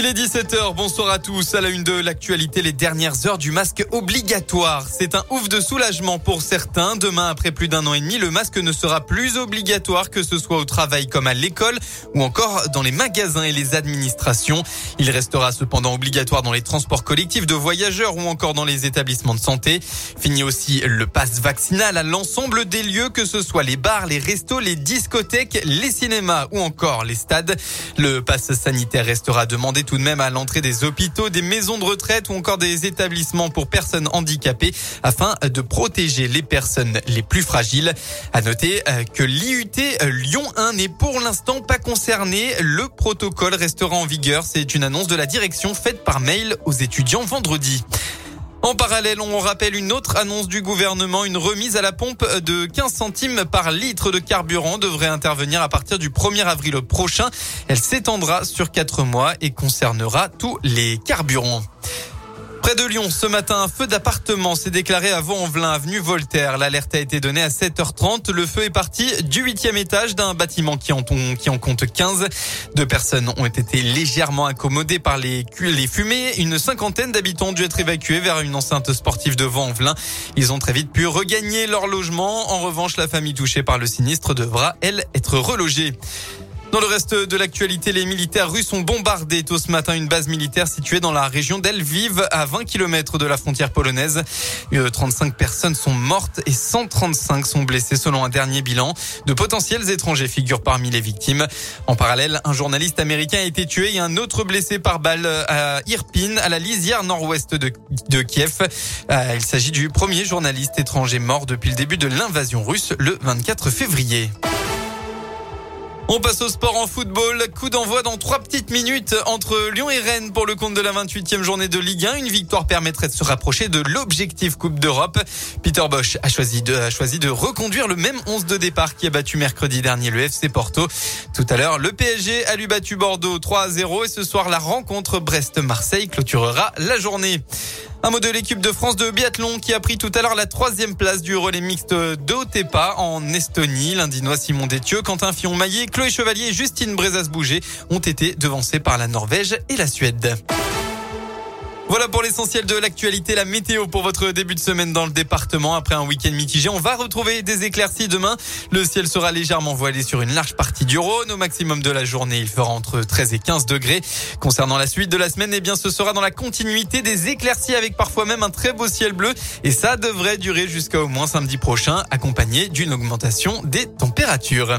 Il est 17h, bonsoir à tous. À la une de l'actualité, les dernières heures du masque obligatoire. C'est un ouf de soulagement pour certains. Demain, après plus d'un an et demi, le masque ne sera plus obligatoire que ce soit au travail comme à l'école ou encore dans les magasins et les administrations. Il restera cependant obligatoire dans les transports collectifs de voyageurs ou encore dans les établissements de santé. Fini aussi le passe vaccinal à l'ensemble des lieux, que ce soit les bars, les restos, les discothèques, les cinémas ou encore les stades. Le passe sanitaire restera demandé tout de même à l'entrée des hôpitaux, des maisons de retraite ou encore des établissements pour personnes handicapées afin de protéger les personnes les plus fragiles. À noter euh, que l'IUT Lyon 1 n'est pour l'instant pas concerné. Le protocole restera en vigueur. C'est une annonce de la direction faite par mail aux étudiants vendredi. En parallèle, on rappelle une autre annonce du gouvernement. Une remise à la pompe de 15 centimes par litre de carburant devrait intervenir à partir du 1er avril prochain. Elle s'étendra sur 4 mois et concernera tous les carburants. Près de Lyon, ce matin, un feu d'appartement s'est déclaré à Vaux-en-Velin, avenue Voltaire. L'alerte a été donnée à 7h30. Le feu est parti du huitième étage d'un bâtiment qui en, compte 15. Deux personnes ont été légèrement accommodées par les, les fumées. Une cinquantaine d'habitants ont dû être évacués vers une enceinte sportive de Vaux-en-Velin. Ils ont très vite pu regagner leur logement. En revanche, la famille touchée par le sinistre devra, elle, être relogée. Dans le reste de l'actualité, les militaires russes ont bombardé tôt ce matin une base militaire située dans la région d'Elviv, à 20 km de la frontière polonaise. 35 personnes sont mortes et 135 sont blessées selon un dernier bilan. De potentiels étrangers figurent parmi les victimes. En parallèle, un journaliste américain a été tué et un autre blessé par balle à Irpin, à la lisière nord-ouest de, de, Kiev. Euh, il s'agit du premier journaliste étranger mort depuis le début de l'invasion russe le 24 février. On passe au sport en football. Coup d'envoi dans trois petites minutes entre Lyon et Rennes pour le compte de la 28e journée de Ligue 1. Une victoire permettrait de se rapprocher de l'objectif Coupe d'Europe. Peter Bosch a choisi de, reconduire le même 11 de départ qui a battu mercredi dernier le FC Porto. Tout à l'heure, le PSG a lui battu Bordeaux 3 à 0 et ce soir, la rencontre Brest-Marseille clôturera la journée. Un mot de l'équipe de France de biathlon qui a pris tout à l'heure la troisième place du relais mixte d'Otepa en Estonie. L'Indinois Simon Détieux, Quentin Fillon-Maillet, Chloé Chevalier et Justine Brezas-Bouger ont été devancés par la Norvège et la Suède. Voilà pour l'essentiel de l'actualité, la météo pour votre début de semaine dans le département. Après un week-end mitigé, on va retrouver des éclaircies demain. Le ciel sera légèrement voilé sur une large partie du Rhône. Au maximum de la journée, il fera entre 13 et 15 degrés. Concernant la suite de la semaine, eh bien, ce sera dans la continuité des éclaircies avec parfois même un très beau ciel bleu. Et ça devrait durer jusqu'à au moins samedi prochain, accompagné d'une augmentation des températures.